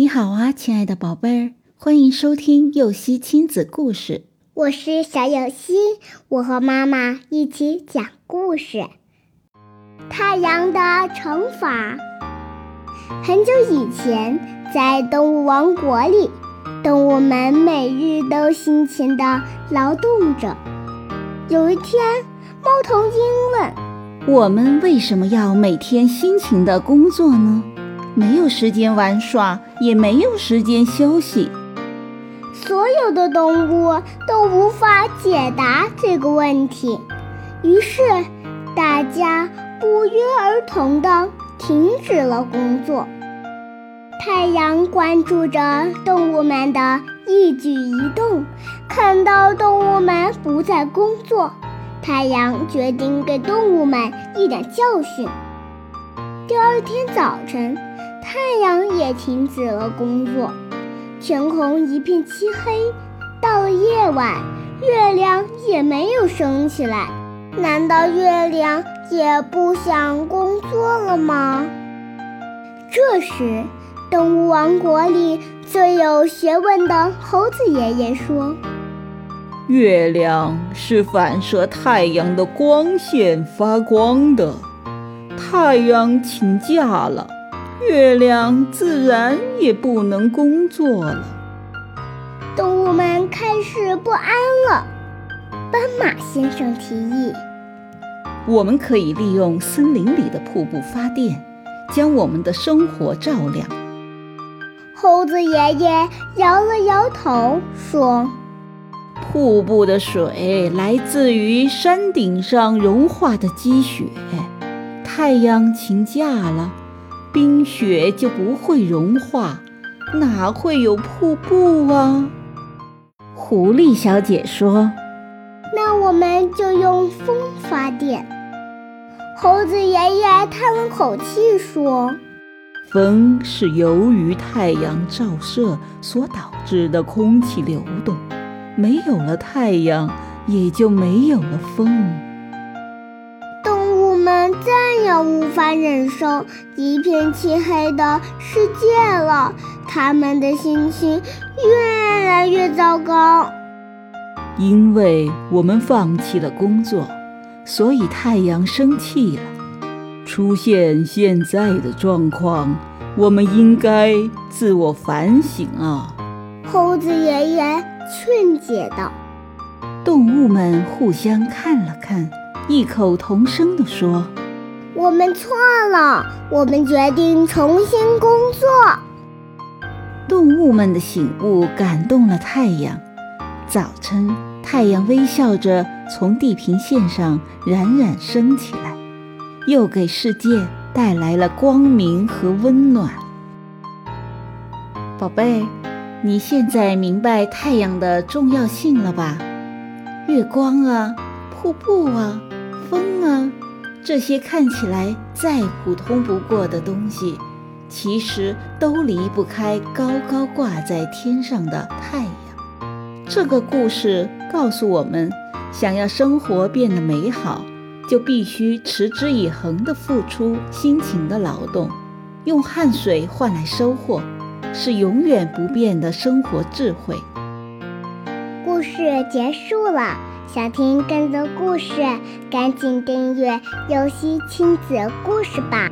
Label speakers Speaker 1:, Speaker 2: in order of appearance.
Speaker 1: 你好啊，亲爱的宝贝儿，欢迎收听幼熙亲子故事。
Speaker 2: 我是小幼熙，我和妈妈一起讲故事。太阳的惩罚。很久以前，在动物王国里，动物们每日都辛勤的劳动着。有一天，猫头鹰问：“
Speaker 1: 我们为什么要每天辛勤的工作呢？没有时间玩耍，也没有时间休息。”
Speaker 2: 所有的动物都无法解答这个问题，于是大家不约而同地停止了工作。太阳关注着动物们的一举一动，看到动物们不再工作，太阳决定给动物们一点教训。第二天早晨，太阳也停止了工作，天空一片漆黑。到了夜晚，月亮也没有升起来。难道月亮也不想工作了吗？这时。动物王国里最有学问的猴子爷爷说：“
Speaker 3: 月亮是反射太阳的光线发光的，太阳请假了，月亮自然也不能工作了。”
Speaker 2: 动物们开始不安了。斑马先生提议：“
Speaker 1: 我们可以利用森林里的瀑布发电，将我们的生活照亮。”
Speaker 2: 猴子爷爷摇了摇头，说：“
Speaker 3: 瀑布的水来自于山顶上融化的积雪，太阳请假了，冰雪就不会融化，哪会有瀑布啊？”
Speaker 1: 狐狸小姐说：“
Speaker 2: 那我们就用风发电。”猴子爷爷叹了口气说。
Speaker 3: 风是由于太阳照射所导致的空气流动，没有了太阳，也就没有了风。
Speaker 2: 动物们再也无法忍受一片漆黑的世界了，他们的心情越来越糟糕。
Speaker 3: 因为我们放弃了工作，所以太阳生气了。出现现在的状况，我们应该自我反省啊！
Speaker 2: 猴子爷爷劝解道。
Speaker 1: 动物们互相看了看，异口同声地说：“
Speaker 2: 我们错了，我们决定重新工作。”
Speaker 1: 动物们的醒悟感动了太阳。早晨，太阳微笑着从地平线上冉冉升起来。又给世界带来了光明和温暖。宝贝，你现在明白太阳的重要性了吧？月光啊，瀑布啊，风啊，这些看起来再普通不过的东西，其实都离不开高高挂在天上的太阳。这个故事告诉我们，想要生活变得美好。就必须持之以恒地付出辛勤的劳动，用汗水换来收获，是永远不变的生活智慧。
Speaker 2: 故事结束了，想听更多故事，赶紧订阅“游戏亲子故事”吧。